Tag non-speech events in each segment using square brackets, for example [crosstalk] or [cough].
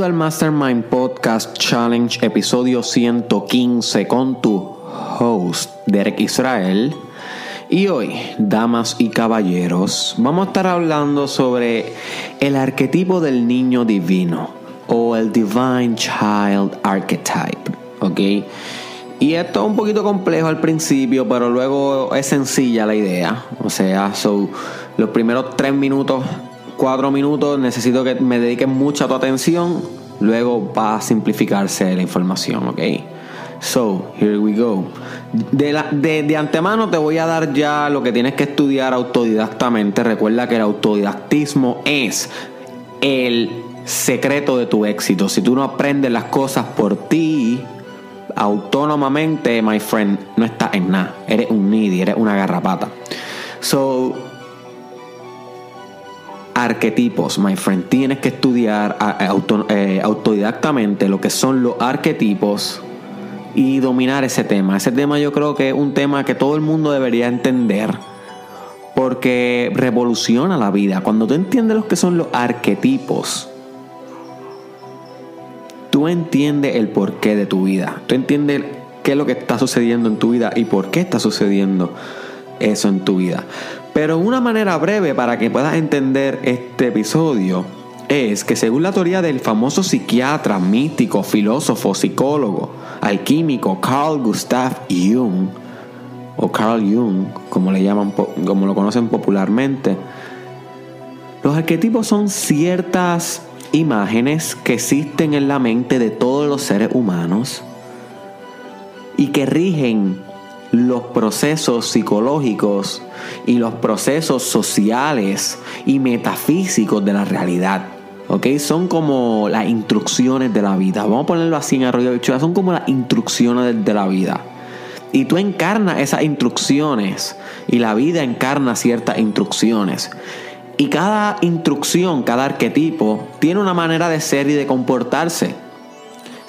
Bienvenido al Mastermind Podcast Challenge, episodio 115 con tu host, Derek Israel. Y hoy, damas y caballeros, vamos a estar hablando sobre el arquetipo del niño divino o el Divine Child Archetype, ¿ok? Y esto es un poquito complejo al principio, pero luego es sencilla la idea. O sea, so, los primeros tres minutos cuatro minutos necesito que me dediques mucha tu atención. Luego va a simplificarse la información, ¿ok? So, here we go. De, de, de, antemano te voy a dar ya lo que tienes que estudiar autodidactamente. Recuerda que el autodidactismo es el secreto de tu éxito. Si tú no aprendes las cosas por ti, autónomamente, my friend, no estás en nada. Eres un needy, eres una garrapata. So, arquetipos, my friend. Tienes que estudiar eh, autodidactamente lo que son los arquetipos y dominar ese tema. Ese tema yo creo que es un tema que todo el mundo debería entender porque revoluciona la vida. Cuando tú entiendes lo que son los arquetipos, tú entiendes el porqué de tu vida. Tú entiendes qué es lo que está sucediendo en tu vida y por qué está sucediendo eso en tu vida. Pero una manera breve para que puedas entender este episodio es que según la teoría del famoso psiquiatra, místico, filósofo, psicólogo, alquímico Carl Gustav Jung, o Carl Jung, como le llaman, como lo conocen popularmente, los arquetipos son ciertas imágenes que existen en la mente de todos los seres humanos y que rigen los procesos psicológicos y los procesos sociales y metafísicos de la realidad. ¿Ok? Son como las instrucciones de la vida. Vamos a ponerlo así en arroyo de Son como las instrucciones de la vida. Y tú encarnas esas instrucciones. Y la vida encarna ciertas instrucciones. Y cada instrucción, cada arquetipo, tiene una manera de ser y de comportarse.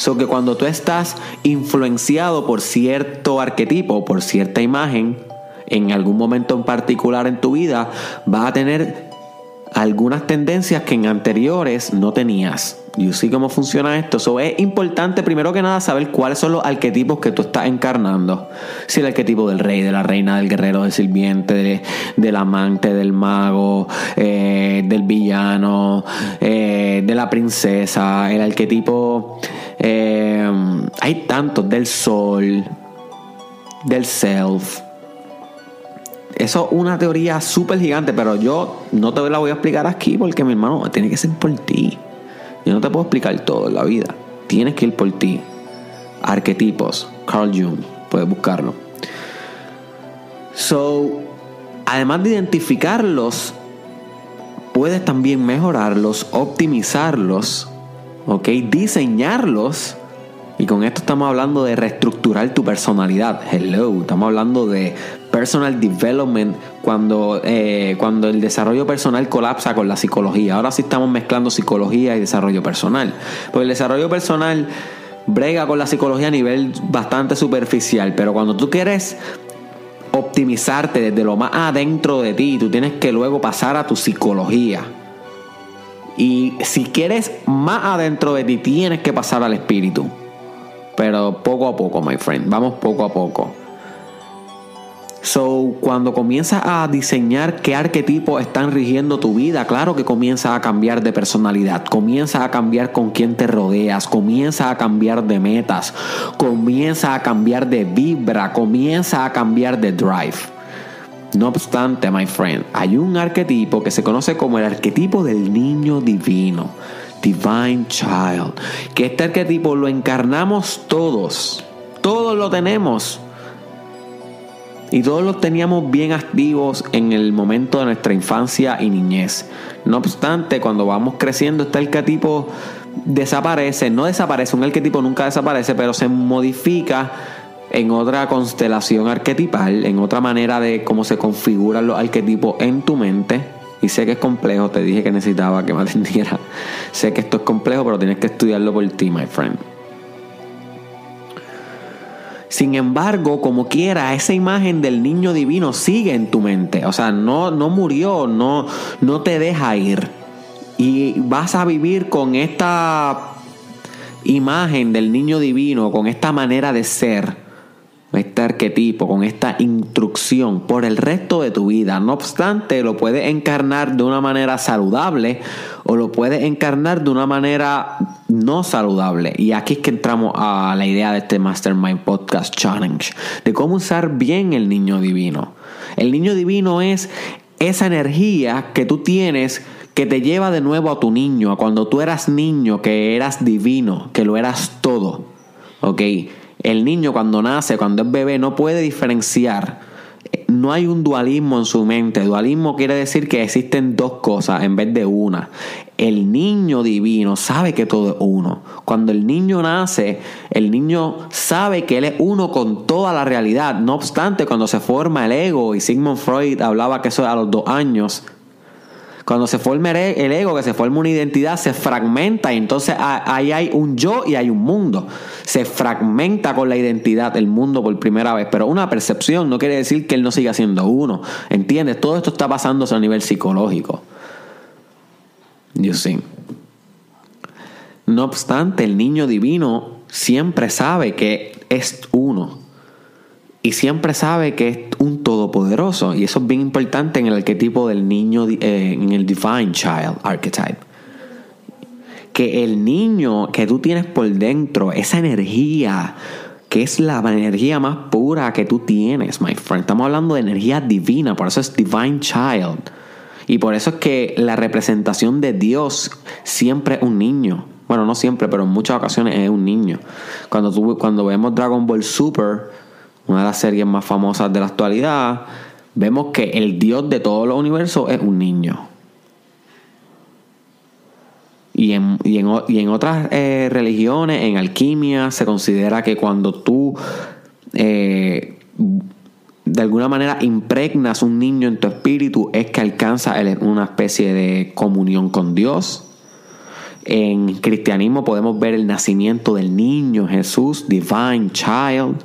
So que cuando tú estás influenciado por cierto arquetipo, por cierta imagen, en algún momento en particular en tu vida, vas a tener algunas tendencias que en anteriores no tenías. ¿Y sí cómo funciona esto? So, es importante primero que nada saber cuáles son los arquetipos que tú estás encarnando. Si el arquetipo del rey, de la reina, del guerrero, del sirviente, del amante, del mago, eh, del villano, eh, de la princesa, el arquetipo eh, hay tantos del sol, del self. Eso es una teoría súper gigante, pero yo no te la voy a explicar aquí porque mi hermano tiene que ser por ti. Yo no te puedo explicar todo en la vida. Tienes que ir por ti. Arquetipos, Carl Jung, puedes buscarlo. So, además de identificarlos, puedes también mejorarlos, optimizarlos ¿ok? Diseñarlos. Y con esto estamos hablando de reestructurar tu personalidad. Hello, estamos hablando de personal development cuando, eh, cuando el desarrollo personal colapsa con la psicología. Ahora sí estamos mezclando psicología y desarrollo personal. Porque el desarrollo personal brega con la psicología a nivel bastante superficial. Pero cuando tú quieres optimizarte desde lo más adentro de ti, tú tienes que luego pasar a tu psicología. Y si quieres más adentro de ti, tienes que pasar al espíritu. Pero poco a poco, my friend. Vamos poco a poco. So, cuando comienzas a diseñar qué arquetipos están rigiendo tu vida, claro que comienzas a cambiar de personalidad, comienzas a cambiar con quién te rodeas, comienzas a cambiar de metas, comienzas a cambiar de vibra, comienzas a cambiar de drive. No obstante, my friend, hay un arquetipo que se conoce como el arquetipo del niño divino, Divine Child, que este arquetipo lo encarnamos todos, todos lo tenemos. Y todos lo teníamos bien activos en el momento de nuestra infancia y niñez. No obstante, cuando vamos creciendo, este arquetipo desaparece. No desaparece, un arquetipo nunca desaparece, pero se modifica en otra constelación arquetipal, en otra manera de cómo se configuran los arquetipos en tu mente. Y sé que es complejo, te dije que necesitaba que me [laughs] atendiera. sé que esto es complejo, pero tienes que estudiarlo por ti, my friend. Sin embargo, como quiera, esa imagen del niño divino sigue en tu mente. O sea, no, no murió, no, no te deja ir. y vas a vivir con esta imagen del niño divino, con esta manera de ser, este arquetipo, con esta instrucción por el resto de tu vida. No obstante, lo puedes encarnar de una manera saludable o lo puedes encarnar de una manera no saludable. Y aquí es que entramos a la idea de este Mastermind Podcast Challenge, de cómo usar bien el niño divino. El niño divino es esa energía que tú tienes que te lleva de nuevo a tu niño, a cuando tú eras niño, que eras divino, que lo eras todo. ¿Ok? El niño cuando nace, cuando es bebé, no puede diferenciar. No hay un dualismo en su mente. Dualismo quiere decir que existen dos cosas en vez de una. El niño divino sabe que todo es uno. Cuando el niño nace, el niño sabe que él es uno con toda la realidad. No obstante, cuando se forma el ego, y Sigmund Freud hablaba que eso a los dos años, cuando se forma el ego, que se forma una identidad, se fragmenta y entonces ahí hay un yo y hay un mundo. Se fragmenta con la identidad el mundo por primera vez, pero una percepción no quiere decir que él no siga siendo uno. ¿Entiendes? Todo esto está pasándose a nivel psicológico. You see. No obstante, el niño divino siempre sabe que es uno y siempre sabe que es un todopoderoso. Y eso es bien importante en el arquetipo del niño, eh, en el Divine Child Archetype. Que el niño que tú tienes por dentro, esa energía, que es la energía más pura que tú tienes, my friend. Estamos hablando de energía divina, por eso es Divine Child. Y por eso es que la representación de Dios siempre es un niño. Bueno, no siempre, pero en muchas ocasiones es un niño. Cuando, tú, cuando vemos Dragon Ball Super, una de las series más famosas de la actualidad, vemos que el Dios de todos los universos es un niño. Y en, y en, otras eh, religiones, en alquimia, se considera que cuando tú eh, de alguna manera impregnas un niño en tu espíritu, es que alcanza una especie de comunión con Dios. En cristianismo podemos ver el nacimiento del niño Jesús, Divine Child.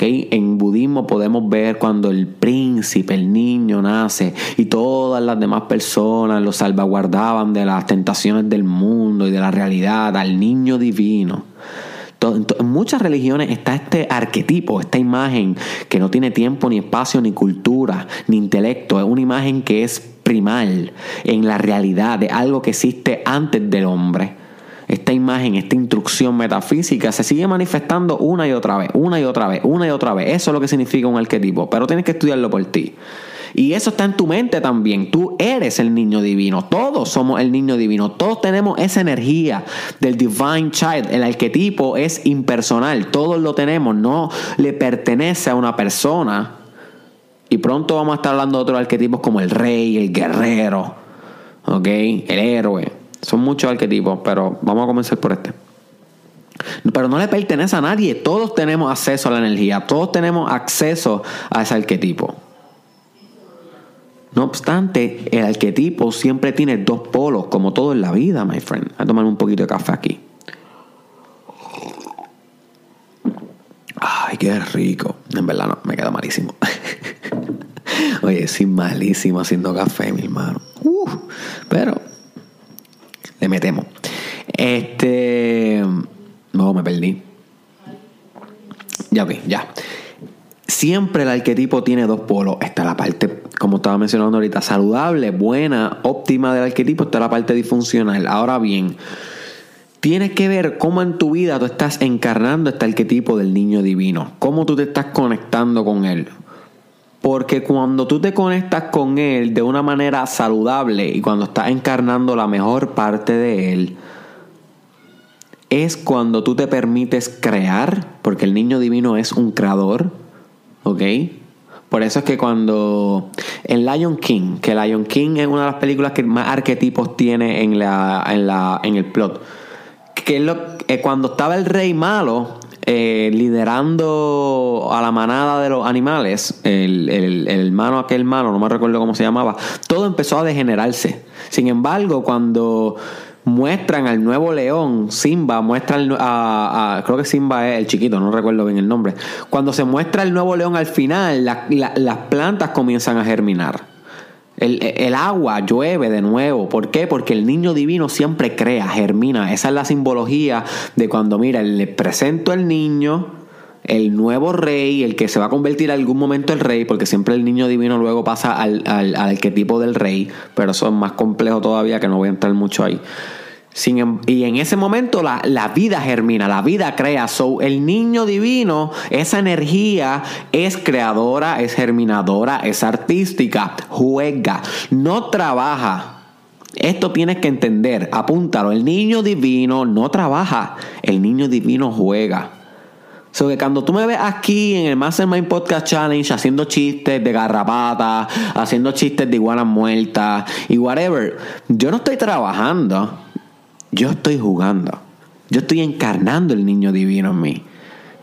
En budismo podemos ver cuando el príncipe, el niño nace y todas las demás personas lo salvaguardaban de las tentaciones del mundo y de la realidad, al niño divino. En muchas religiones está este arquetipo, esta imagen que no tiene tiempo, ni espacio, ni cultura, ni intelecto. Es una imagen que es primal en la realidad de algo que existe antes del hombre esta imagen, esta instrucción metafísica se sigue manifestando una y otra vez, una y otra vez, una y otra vez. Eso es lo que significa un arquetipo, pero tienes que estudiarlo por ti. Y eso está en tu mente también. Tú eres el niño divino. Todos somos el niño divino. Todos tenemos esa energía del divine child. El arquetipo es impersonal. Todos lo tenemos. No le pertenece a una persona. Y pronto vamos a estar hablando de otros arquetipos como el rey, el guerrero, ¿ok? El héroe. Son muchos arquetipos, pero vamos a comenzar por este. Pero no le pertenece a nadie. Todos tenemos acceso a la energía. Todos tenemos acceso a ese arquetipo. No obstante, el arquetipo siempre tiene dos polos, como todo en la vida, my friend. Voy a tomar un poquito de café aquí. Ay, qué rico. En verdad no, me queda malísimo. [laughs] Oye, sí, malísimo haciendo café, mi hermano. pero le metemos. Este. No, me perdí. Ya vi, ya. Siempre el arquetipo tiene dos polos. Está la parte, como estaba mencionando ahorita, saludable, buena, óptima del arquetipo. Está la parte disfuncional. Ahora bien, tienes que ver cómo en tu vida tú estás encarnando este arquetipo del niño divino. Cómo tú te estás conectando con él. Porque cuando tú te conectas con Él de una manera saludable y cuando estás encarnando la mejor parte de Él, es cuando tú te permites crear, porque el niño divino es un creador, ¿ok? Por eso es que cuando en Lion King, que Lion King es una de las películas que más arquetipos tiene en, la, en, la, en el plot, que es lo, eh, cuando estaba el rey malo, eh, liderando a la manada de los animales, el, el, hermano aquel malo, no me recuerdo cómo se llamaba, todo empezó a degenerarse. Sin embargo, cuando muestran al nuevo león, Simba, muestran a, creo que Simba es el chiquito, no recuerdo bien el nombre. Cuando se muestra el nuevo león al final, las plantas comienzan a germinar. El, agua llueve de nuevo. ¿Por qué? Porque el niño divino siempre crea, germina. Esa es la simbología de cuando, mira, le presento al niño, el nuevo rey, el que se va a convertir en algún momento el rey, porque siempre el niño divino luego pasa al, al, al del rey, pero eso es más complejo todavía que no voy a entrar mucho ahí. Em, y en ese momento la, la, vida germina, la vida crea. So, el niño divino, esa energía es creadora, es germinadora, es artística, juega, no trabaja. Esto tienes que entender, apúntalo. El niño divino no trabaja, el niño divino juega. So cuando tú me ves aquí en el Mastermind Podcast Challenge haciendo chistes de garrapata, haciendo chistes de iguanas muertas y whatever, yo no estoy trabajando. Yo estoy jugando. Yo estoy encarnando el niño divino en mí.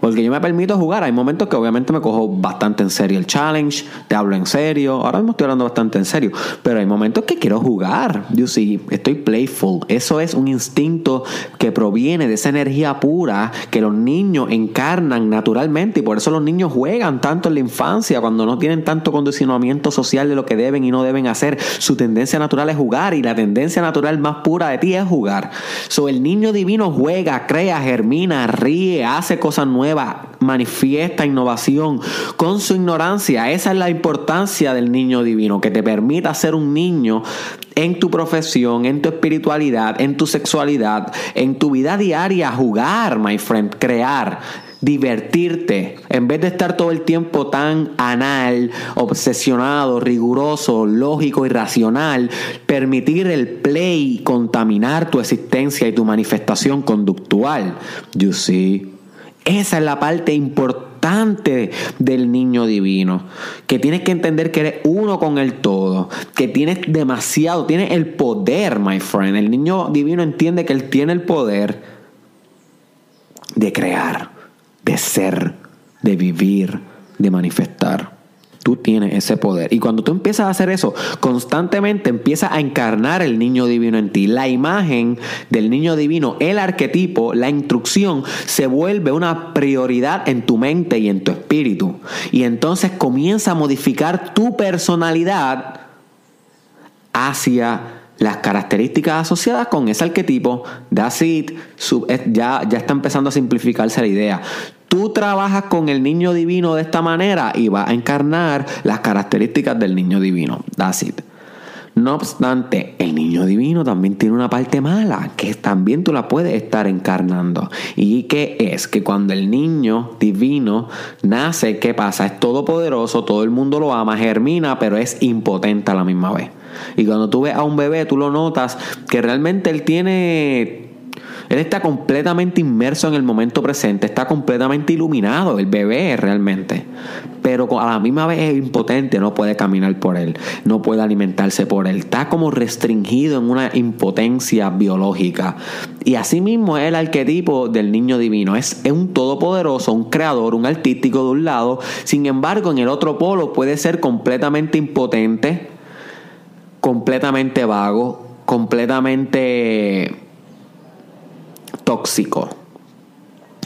Porque yo me permito jugar. Hay momentos que obviamente me cojo bastante en serio el challenge, te hablo en serio. Ahora mismo estoy hablando bastante en serio. Pero hay momentos que quiero jugar. Yo sí, estoy playful. Eso es un instinto que proviene de esa energía pura que los niños encarnan naturalmente. Y por eso los niños juegan tanto en la infancia, cuando no tienen tanto condicionamiento social de lo que deben y no deben hacer. Su tendencia natural es jugar y la tendencia natural más pura de ti es jugar. So, el niño divino juega, crea, germina, ríe, hace cosas nuevas manifiesta innovación con su ignorancia. Esa es la importancia del niño divino, que te permita ser un niño en tu profesión, en tu espiritualidad, en tu sexualidad, en tu vida diaria, jugar, my friend, crear divertirte, en vez de estar todo el tiempo tan anal, obsesionado, riguroso, lógico y racional, permitir el play contaminar tu existencia y tu manifestación conductual. You see. Esa es la parte importante del niño divino. Que tienes que entender que eres uno con el todo. Que tienes demasiado, tienes el poder, my friend. El niño divino entiende que él tiene el poder de crear, de ser, de vivir, de manifestar. Tú tienes ese poder. Y cuando tú empiezas a hacer eso, constantemente empiezas a encarnar el niño divino en ti. La imagen del niño divino, el arquetipo, la instrucción, se vuelve una prioridad en tu mente y en tu espíritu. Y entonces comienza a modificar tu personalidad hacia las características asociadas con ese arquetipo, ya, ya está empezando a simplificarse la idea. Tú trabajas con el niño divino de esta manera y vas a encarnar las características del niño divino. That's. No obstante, el niño divino también tiene una parte mala, que también tú la puedes estar encarnando. ¿Y qué es? Que cuando el niño divino nace, ¿qué pasa? Es todopoderoso, todo el mundo lo ama, germina, pero es impotente a la misma vez. Y cuando tú ves a un bebé, tú lo notas que realmente él tiene él está completamente inmerso en el momento presente, está completamente iluminado, el bebé realmente. Pero a la misma vez es impotente, no puede caminar por él, no puede alimentarse por él. Está como restringido en una impotencia biológica. Y asimismo es el arquetipo del niño divino. Es, un todopoderoso, un creador, un artístico de un lado. Sin embargo, en el otro polo puede ser completamente impotente, completamente vago, completamente tóxico.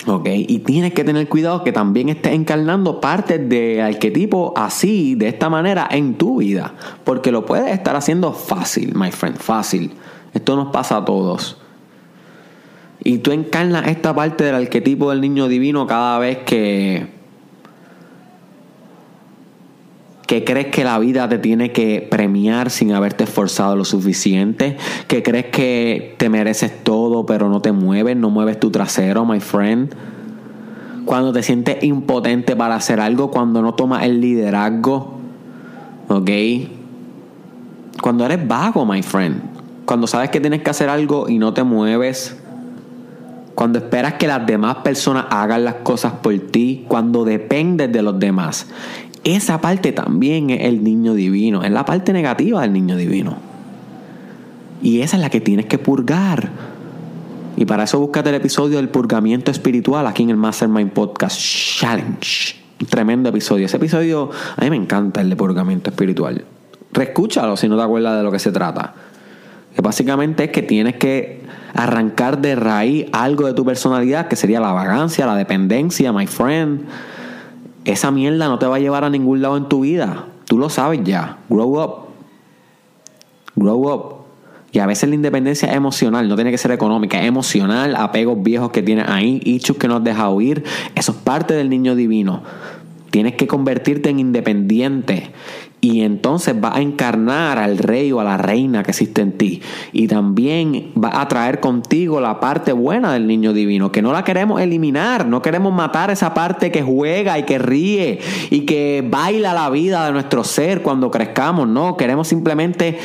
¿Ok? Y tienes que tener cuidado que también estés encarnando parte de arquetipo así, de esta manera, en tu vida. Porque lo puedes estar haciendo fácil, my friend, fácil. Esto nos pasa a todos. Y tú encarnas esta parte del arquetipo del niño divino cada vez que que crees que la vida te tiene que premiar sin haberte esforzado lo suficiente, que crees que te mereces todo pero no te mueves, no mueves tu trasero, my friend. Cuando te sientes impotente para hacer algo, cuando no tomas el liderazgo, ¿ok? Cuando eres vago, my friend. Cuando sabes que tienes que hacer algo y no te mueves. Cuando esperas que las demás personas hagan las cosas por ti. Cuando dependes de los demás. Esa parte también es el niño divino, es la parte negativa del niño divino. Y esa es la que tienes que purgar. Y para eso búscate el episodio del purgamiento espiritual aquí en el Mastermind Podcast Challenge. Un tremendo episodio. Ese episodio a mí me encanta el de purgamiento espiritual. Reescúchalo si no te acuerdas de lo que se trata. Que básicamente es que tienes que arrancar de raíz algo de tu personalidad, que sería la vagancia, la dependencia, my friend esa mierda no te va a llevar a ningún lado en tu vida. Tú lo sabes ya. Grow up. Grow up. Y a veces la independencia es emocional, no tiene que ser económica, es emocional, apegos viejos que tienes ahí, hechos que no has dejado ir. Eso es parte del niño divino. Tienes que convertirte en independiente y entonces va a encarnar al rey o a la reina que existe en ti. Y también va a traer contigo la parte buena del niño divino, que no la queremos eliminar, no queremos matar esa parte que juega y que ríe y que baila la vida de nuestro ser cuando crezcamos, no, queremos simplemente...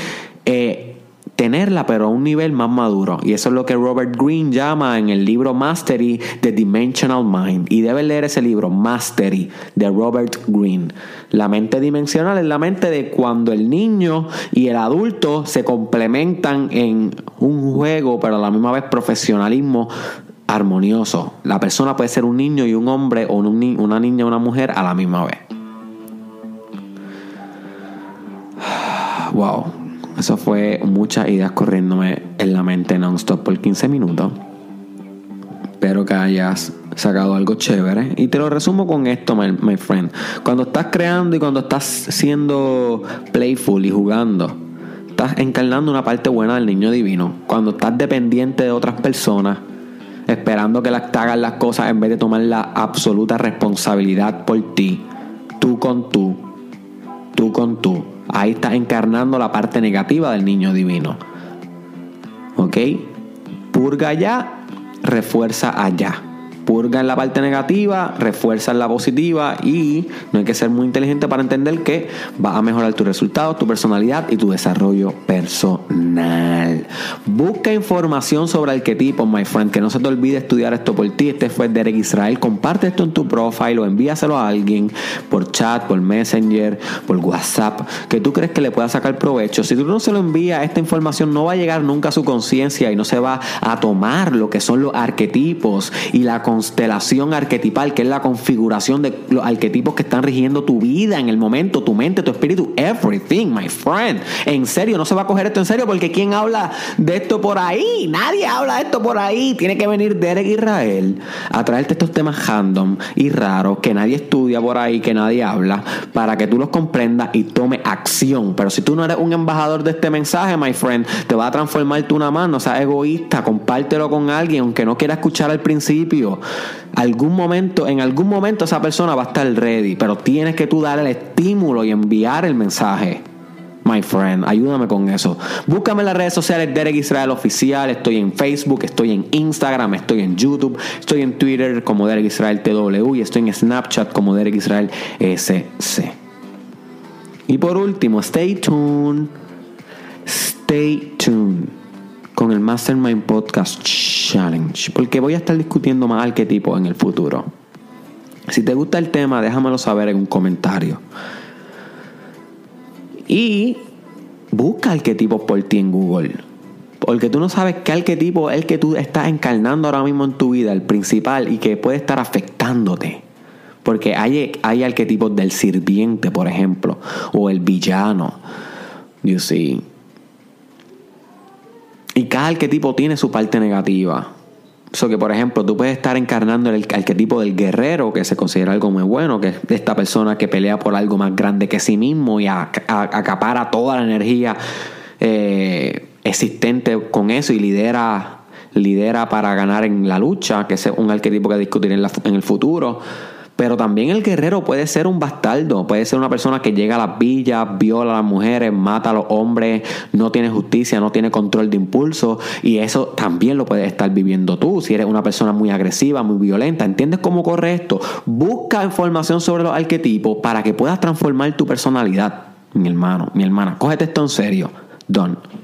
Eh, tenerla, pero a un nivel más maduro. Y eso es lo que Robert Greene llama en el libro Mastery The Dimensional Mind. Y debes leer ese libro, Mastery, de Robert Greene. La mente dimensional es la mente de cuando el niño y el adulto se complementan en un juego, pero a la misma vez profesionalismo armonioso. La persona puede ser un niño y un hombre o una niña y una mujer a la misma vez. [sighs] Wow, eso fue muchas ideas corriéndome en la mente non-stop por 15 minutos. Espero que hayas sacado algo chévere. Y te lo resumo con esto, my, friend. Cuando estás creando y cuando estás siendo playful y jugando, estás encarnando una parte buena del niño divino. Cuando estás dependiente de otras personas, esperando que las, te hagan las cosas en vez de tomar la absoluta responsabilidad por ti, tú con tú, tú con tú Ahí está encarnando la parte negativa del niño divino. ¿Ok? Purga allá, refuerza allá purga en la parte negativa, refuerza en la positiva y no hay que ser muy inteligente para entender que va a mejorar tus resultados, tu personalidad y tu desarrollo personal. Busca información sobre arquetipos, my friend, que no se te olvide estudiar esto por ti. Este fue Derek Israel. Comparte esto en tu profile o envíaselo a alguien por chat, por Messenger, por WhatsApp, que tú crees que le pueda sacar provecho. Si tú no se lo envías, esta información no va a llegar nunca a su conciencia y no se va a tomar lo que son los arquetipos y la constelación arquetipal, que es la configuración de los arquetipos que están rigiendo tu vida en el momento, tu mente, tu espíritu, everything, my friend. En serio, no se va a coger esto en serio porque ¿quién habla de esto por ahí? Nadie habla de esto por ahí. Tiene que venir Derek Israel a traerte estos temas random y raros que nadie estudia por ahí, que nadie habla, para que tú los comprendas y tome acción. Pero si tú no eres un embajador de este mensaje, my friend, te va a transformar tú una mano, o sea, egoísta, compártelo con alguien, aunque no quiera escuchar al principio algún momento, en algún momento esa persona va a estar ready, pero tienes que tú dar el estímulo y enviar el mensaje. My friend, ayúdame con eso. Búscame en las redes sociales Derek Israel Oficial. Estoy en Facebook, estoy en Instagram, estoy en YouTube, estoy en Twitter como Derek Israel TW y estoy en Snapchat como Derek Israel SC. Y por último, stay tuned. Stay tuned con el Mastermind Podcast Porque voy a estar discutiendo más arquetipos en el futuro. Si te gusta el tema, déjamelo saber en un comentario. Y busca arquetipos por ti en Google. Porque tú no sabes qué arquetipo es el que tú estás encarnando ahora mismo en tu vida, el principal, y que puede estar afectándote. Porque hay, hay arquetipos del sirviente, por ejemplo, o el villano. You see. Y cada arquetipo tiene su parte negativa. So que, por ejemplo, tú puedes estar encarnando el arquetipo del guerrero, que se considera algo muy bueno, que es esta persona que pelea por algo más grande que sí mismo y acapara toda la energía eh, existente con eso y lidera, lidera para ganar en la lucha, que es un arquetipo que discutir en, en el futuro. Pero también el guerrero puede ser un bastardo, puede ser una persona que llega a las villas, viola a las mujeres, mata a los hombres, no tiene justicia, no tiene control de impulso y eso también lo puedes estar viviendo tú si eres una persona muy agresiva, muy violenta. ¿Entiendes cómo corre esto? Busca información sobre los arquetipos para que puedas transformar tu personalidad, mi hermano, mi hermana. Cógete esto en serio. Don.